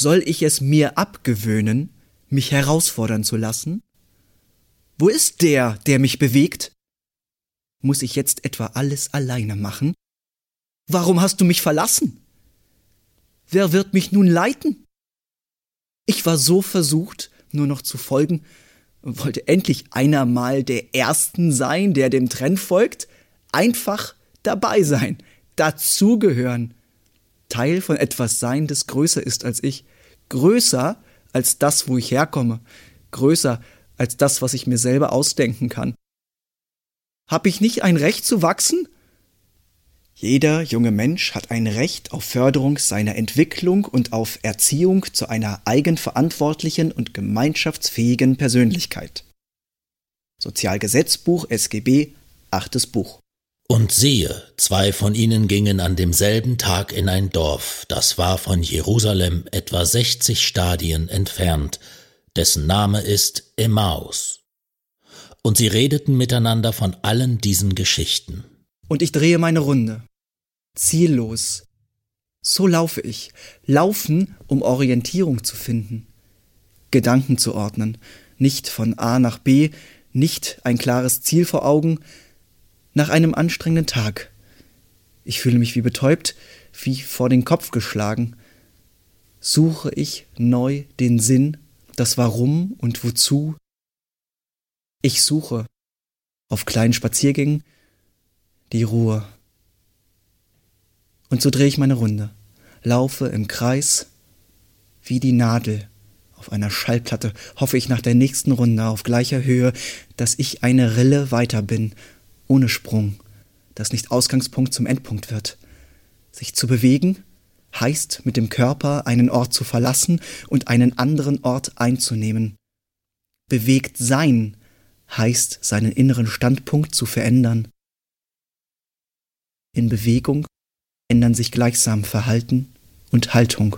Soll ich es mir abgewöhnen, mich herausfordern zu lassen? Wo ist der, der mich bewegt? Muss ich jetzt etwa alles alleine machen? Warum hast du mich verlassen? Wer wird mich nun leiten? Ich war so versucht, nur noch zu folgen, wollte endlich einer mal der Ersten sein, der dem Trend folgt, einfach dabei sein, dazugehören, Teil von etwas sein, das größer ist als ich, größer als das, wo ich herkomme, größer als das, was ich mir selber ausdenken kann. Hab ich nicht ein Recht zu wachsen? Jeder junge Mensch hat ein Recht auf Förderung seiner Entwicklung und auf Erziehung zu einer eigenverantwortlichen und gemeinschaftsfähigen Persönlichkeit. Sozialgesetzbuch SGB, achtes Buch. Und siehe, zwei von ihnen gingen an demselben Tag in ein Dorf, das war von Jerusalem etwa sechzig Stadien entfernt, dessen Name ist Emmaus. Und sie redeten miteinander von allen diesen Geschichten. Und ich drehe meine Runde. Ziellos. So laufe ich. Laufen, um Orientierung zu finden. Gedanken zu ordnen. Nicht von A nach B, nicht ein klares Ziel vor Augen, nach einem anstrengenden Tag. Ich fühle mich wie betäubt, wie vor den Kopf geschlagen. Suche ich neu den Sinn, das Warum und Wozu? Ich suche auf kleinen Spaziergängen die Ruhe. Und so drehe ich meine Runde, laufe im Kreis wie die Nadel auf einer Schallplatte, hoffe ich nach der nächsten Runde auf gleicher Höhe, dass ich eine Rille weiter bin ohne Sprung, das nicht Ausgangspunkt zum Endpunkt wird. Sich zu bewegen heißt mit dem Körper einen Ort zu verlassen und einen anderen Ort einzunehmen. Bewegt sein heißt seinen inneren Standpunkt zu verändern. In Bewegung ändern sich gleichsam Verhalten und Haltung.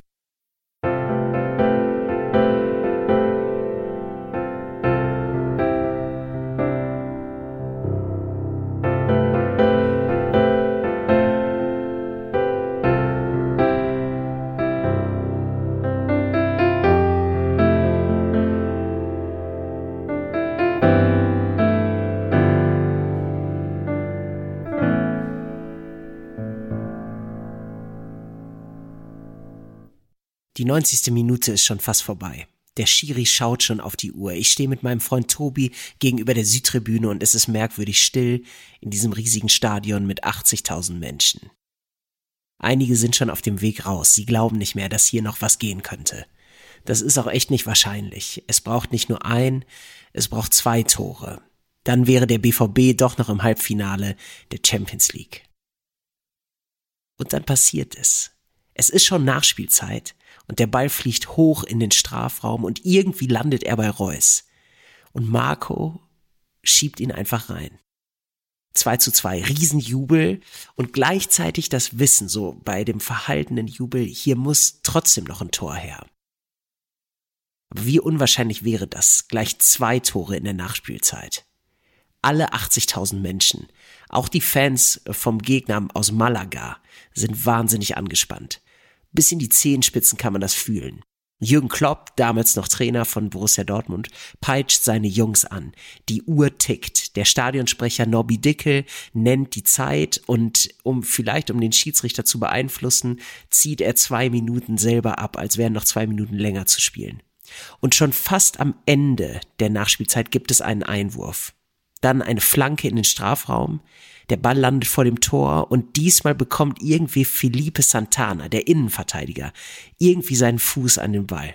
Die 90. Minute ist schon fast vorbei. Der Schiri schaut schon auf die Uhr. Ich stehe mit meinem Freund Tobi gegenüber der Südtribüne und es ist merkwürdig still in diesem riesigen Stadion mit 80.000 Menschen. Einige sind schon auf dem Weg raus. Sie glauben nicht mehr, dass hier noch was gehen könnte. Das ist auch echt nicht wahrscheinlich. Es braucht nicht nur ein, es braucht zwei Tore. Dann wäre der BVB doch noch im Halbfinale der Champions League. Und dann passiert es. Es ist schon Nachspielzeit und der Ball fliegt hoch in den Strafraum und irgendwie landet er bei Reus. Und Marco schiebt ihn einfach rein. 2 zu 2, Riesenjubel und gleichzeitig das Wissen, so bei dem verhaltenen Jubel, hier muss trotzdem noch ein Tor her. Aber wie unwahrscheinlich wäre das, gleich zwei Tore in der Nachspielzeit. Alle 80.000 Menschen, auch die Fans vom Gegner aus Malaga, sind wahnsinnig angespannt. Bis in die Zehenspitzen kann man das fühlen. Jürgen Klopp, damals noch Trainer von Borussia Dortmund, peitscht seine Jungs an. Die Uhr tickt. Der Stadionsprecher Nobby Dickel nennt die Zeit und um vielleicht um den Schiedsrichter zu beeinflussen, zieht er zwei Minuten selber ab, als wären noch zwei Minuten länger zu spielen. Und schon fast am Ende der Nachspielzeit gibt es einen Einwurf. Dann eine Flanke in den Strafraum. Der Ball landet vor dem Tor und diesmal bekommt irgendwie Felipe Santana, der Innenverteidiger, irgendwie seinen Fuß an den Ball.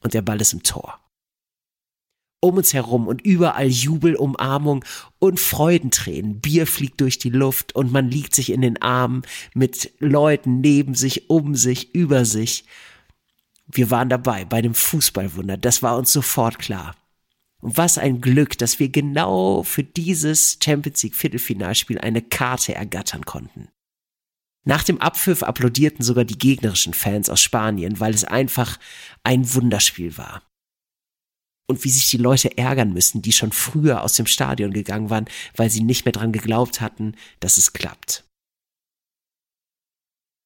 Und der Ball ist im Tor. Um uns herum und überall Jubel, Umarmung und Freudentränen. Bier fliegt durch die Luft und man liegt sich in den Armen mit Leuten neben sich, um sich, über sich. Wir waren dabei bei dem Fußballwunder, das war uns sofort klar. Und was ein Glück, dass wir genau für dieses Champions League Viertelfinalspiel eine Karte ergattern konnten. Nach dem Abpfiff applaudierten sogar die gegnerischen Fans aus Spanien, weil es einfach ein Wunderspiel war. Und wie sich die Leute ärgern müssen, die schon früher aus dem Stadion gegangen waren, weil sie nicht mehr dran geglaubt hatten, dass es klappt.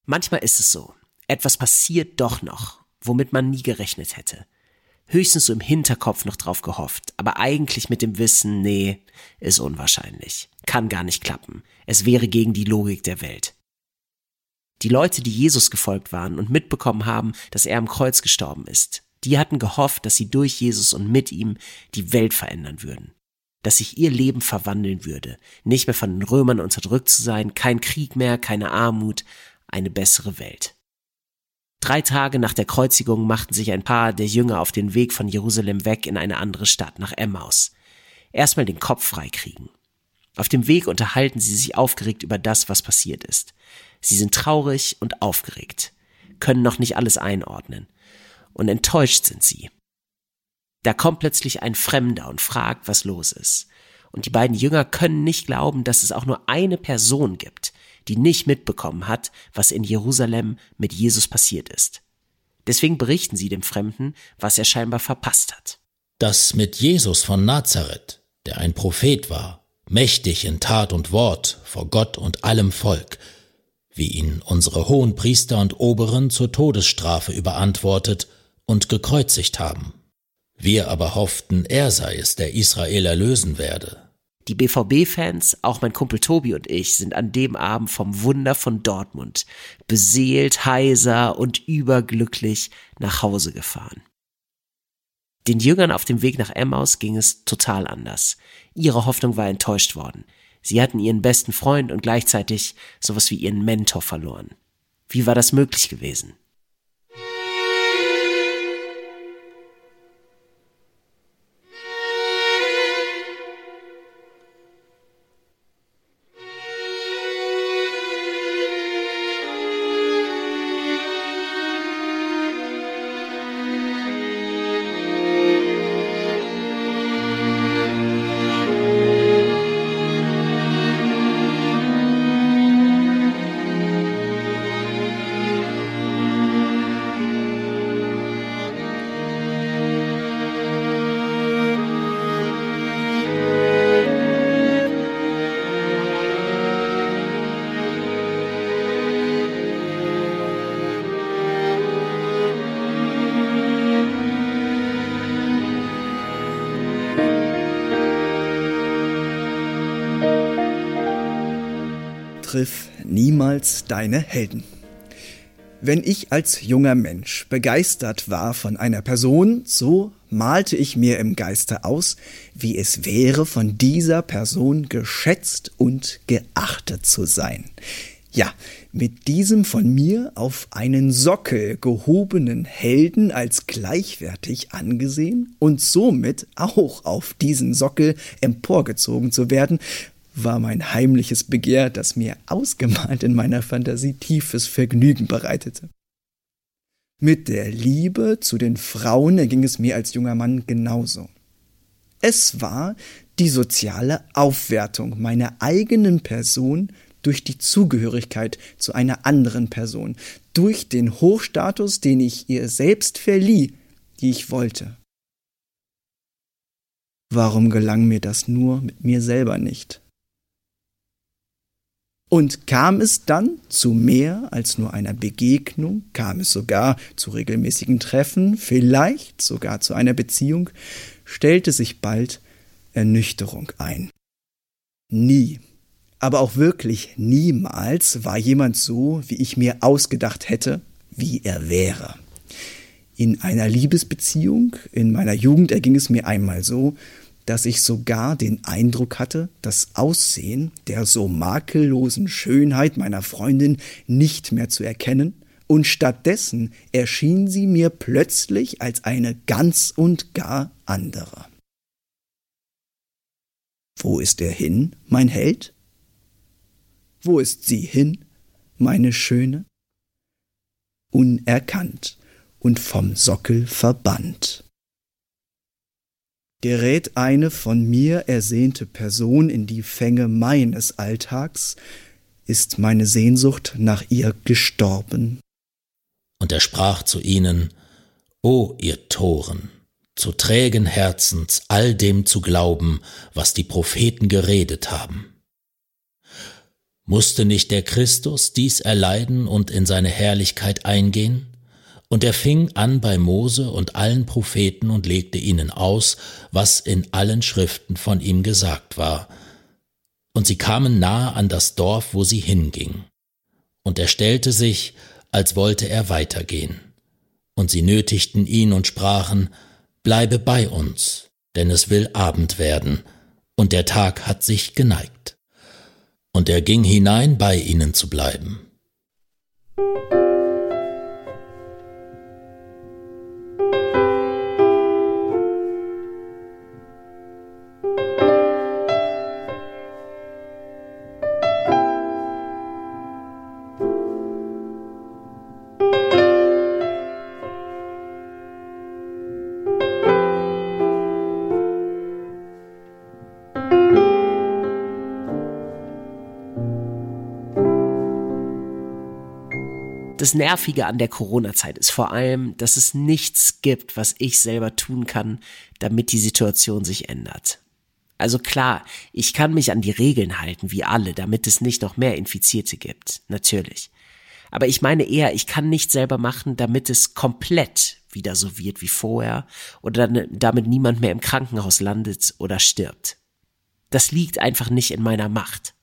Manchmal ist es so, etwas passiert doch noch womit man nie gerechnet hätte. Höchstens so im Hinterkopf noch drauf gehofft, aber eigentlich mit dem Wissen, nee, ist unwahrscheinlich. Kann gar nicht klappen. Es wäre gegen die Logik der Welt. Die Leute, die Jesus gefolgt waren und mitbekommen haben, dass er am Kreuz gestorben ist, die hatten gehofft, dass sie durch Jesus und mit ihm die Welt verändern würden. Dass sich ihr Leben verwandeln würde, nicht mehr von den Römern unterdrückt zu sein, kein Krieg mehr, keine Armut, eine bessere Welt. Drei Tage nach der Kreuzigung machten sich ein paar der Jünger auf den Weg von Jerusalem weg in eine andere Stadt, nach Emmaus. Erstmal den Kopf freikriegen. Auf dem Weg unterhalten sie sich aufgeregt über das, was passiert ist. Sie sind traurig und aufgeregt, können noch nicht alles einordnen. Und enttäuscht sind sie. Da kommt plötzlich ein Fremder und fragt, was los ist. Und die beiden Jünger können nicht glauben, dass es auch nur eine Person gibt, die nicht mitbekommen hat, was in Jerusalem mit Jesus passiert ist. Deswegen berichten sie dem Fremden, was er scheinbar verpasst hat. Das mit Jesus von Nazareth, der ein Prophet war, mächtig in Tat und Wort vor Gott und allem Volk, wie ihn unsere hohen Priester und Oberen zur Todesstrafe überantwortet und gekreuzigt haben. Wir aber hofften, er sei es, der Israel erlösen werde. Die BVB-Fans, auch mein Kumpel Tobi und ich, sind an dem Abend vom Wunder von Dortmund beseelt, heiser und überglücklich nach Hause gefahren. Den Jüngern auf dem Weg nach Emmaus ging es total anders. Ihre Hoffnung war enttäuscht worden. Sie hatten ihren besten Freund und gleichzeitig sowas wie ihren Mentor verloren. Wie war das möglich gewesen? Triff niemals deine Helden. Wenn ich als junger Mensch begeistert war von einer Person, so malte ich mir im Geiste aus, wie es wäre, von dieser Person geschätzt und geachtet zu sein. Ja, mit diesem von mir auf einen Sockel gehobenen Helden als gleichwertig angesehen und somit auch auf diesen Sockel emporgezogen zu werden, war mein heimliches Begehr, das mir ausgemalt in meiner Fantasie tiefes Vergnügen bereitete. Mit der Liebe zu den Frauen erging es mir als junger Mann genauso. Es war die soziale Aufwertung meiner eigenen Person durch die Zugehörigkeit zu einer anderen Person, durch den Hochstatus, den ich ihr selbst verlieh, die ich wollte. Warum gelang mir das nur mit mir selber nicht? Und kam es dann zu mehr als nur einer Begegnung, kam es sogar zu regelmäßigen Treffen, vielleicht sogar zu einer Beziehung, stellte sich bald Ernüchterung ein. Nie, aber auch wirklich niemals war jemand so, wie ich mir ausgedacht hätte, wie er wäre. In einer Liebesbeziehung in meiner Jugend erging es mir einmal so, dass ich sogar den Eindruck hatte, das Aussehen der so makellosen Schönheit meiner Freundin nicht mehr zu erkennen, und stattdessen erschien sie mir plötzlich als eine ganz und gar andere. Wo ist er hin, mein Held? Wo ist sie hin, meine Schöne? Unerkannt und vom Sockel verbannt. Gerät eine von mir ersehnte Person in die Fänge meines Alltags, ist meine Sehnsucht nach ihr gestorben. Und er sprach zu ihnen, O ihr Toren, zu trägen Herzens all dem zu glauben, was die Propheten geredet haben. Musste nicht der Christus dies erleiden und in seine Herrlichkeit eingehen? Und er fing an bei Mose und allen Propheten und legte ihnen aus, was in allen Schriften von ihm gesagt war. Und sie kamen nahe an das Dorf, wo sie hinging. Und er stellte sich, als wollte er weitergehen. Und sie nötigten ihn und sprachen, Bleibe bei uns, denn es will Abend werden, und der Tag hat sich geneigt. Und er ging hinein, bei ihnen zu bleiben. Das Nervige an der Corona-Zeit ist vor allem, dass es nichts gibt, was ich selber tun kann, damit die Situation sich ändert. Also klar, ich kann mich an die Regeln halten, wie alle, damit es nicht noch mehr Infizierte gibt. Natürlich. Aber ich meine eher, ich kann nicht selber machen, damit es komplett wieder so wird wie vorher oder damit niemand mehr im Krankenhaus landet oder stirbt. Das liegt einfach nicht in meiner Macht.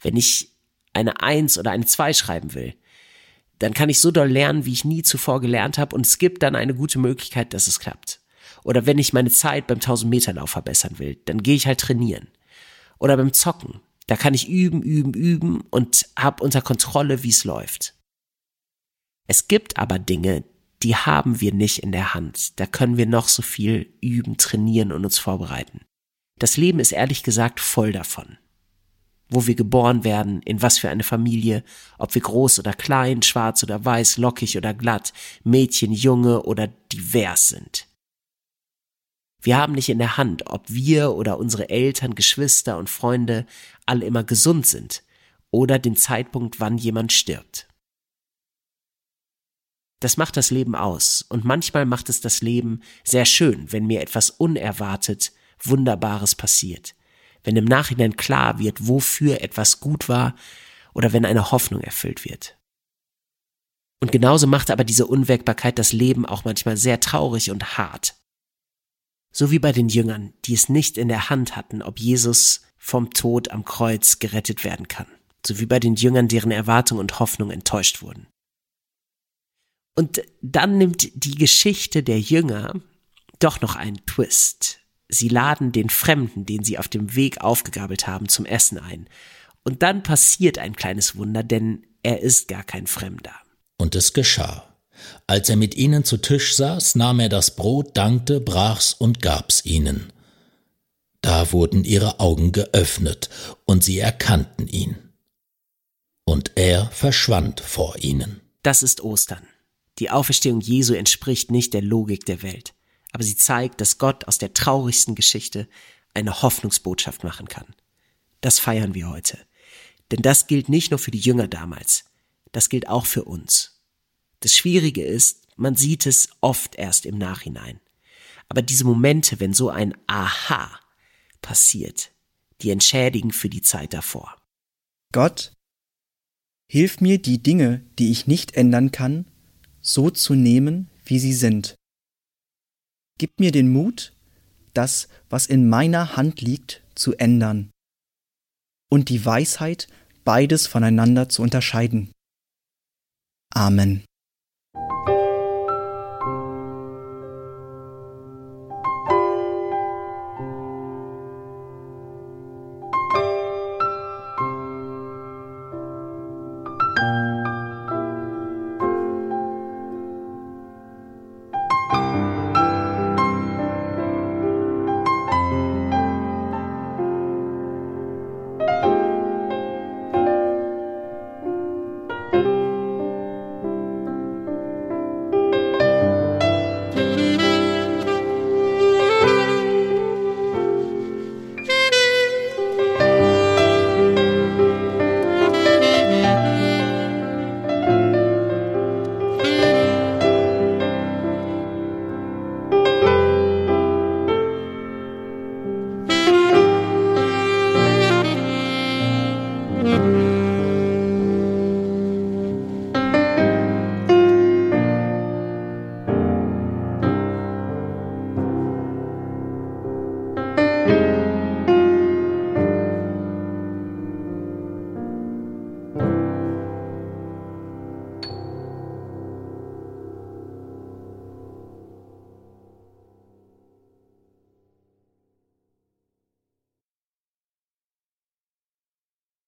Wenn ich eine Eins oder eine Zwei schreiben will, dann kann ich so doll lernen, wie ich nie zuvor gelernt habe und es gibt dann eine gute Möglichkeit, dass es klappt. Oder wenn ich meine Zeit beim 1000 Meter Lauf verbessern will, dann gehe ich halt trainieren. Oder beim Zocken, da kann ich üben, üben, üben und habe unter Kontrolle, wie es läuft. Es gibt aber Dinge, die haben wir nicht in der Hand. Da können wir noch so viel üben, trainieren und uns vorbereiten. Das Leben ist ehrlich gesagt voll davon wo wir geboren werden, in was für eine Familie, ob wir groß oder klein, schwarz oder weiß, lockig oder glatt, Mädchen, Junge oder divers sind. Wir haben nicht in der Hand, ob wir oder unsere Eltern, Geschwister und Freunde alle immer gesund sind oder den Zeitpunkt, wann jemand stirbt. Das macht das Leben aus und manchmal macht es das Leben sehr schön, wenn mir etwas unerwartet, Wunderbares passiert wenn im Nachhinein klar wird, wofür etwas gut war oder wenn eine Hoffnung erfüllt wird. Und genauso macht aber diese Unwägbarkeit das Leben auch manchmal sehr traurig und hart. So wie bei den Jüngern, die es nicht in der Hand hatten, ob Jesus vom Tod am Kreuz gerettet werden kann. So wie bei den Jüngern, deren Erwartung und Hoffnung enttäuscht wurden. Und dann nimmt die Geschichte der Jünger doch noch einen Twist. Sie laden den Fremden, den sie auf dem Weg aufgegabelt haben, zum Essen ein. Und dann passiert ein kleines Wunder, denn er ist gar kein Fremder. Und es geschah. Als er mit ihnen zu Tisch saß, nahm er das Brot, dankte, brach's und gab's ihnen. Da wurden ihre Augen geöffnet, und sie erkannten ihn. Und er verschwand vor ihnen. Das ist Ostern. Die Auferstehung Jesu entspricht nicht der Logik der Welt aber sie zeigt, dass Gott aus der traurigsten Geschichte eine Hoffnungsbotschaft machen kann. Das feiern wir heute. Denn das gilt nicht nur für die Jünger damals, das gilt auch für uns. Das Schwierige ist, man sieht es oft erst im Nachhinein. Aber diese Momente, wenn so ein Aha passiert, die entschädigen für die Zeit davor. Gott, hilf mir, die Dinge, die ich nicht ändern kann, so zu nehmen, wie sie sind Gib mir den Mut, das, was in meiner Hand liegt, zu ändern und die Weisheit, beides voneinander zu unterscheiden. Amen.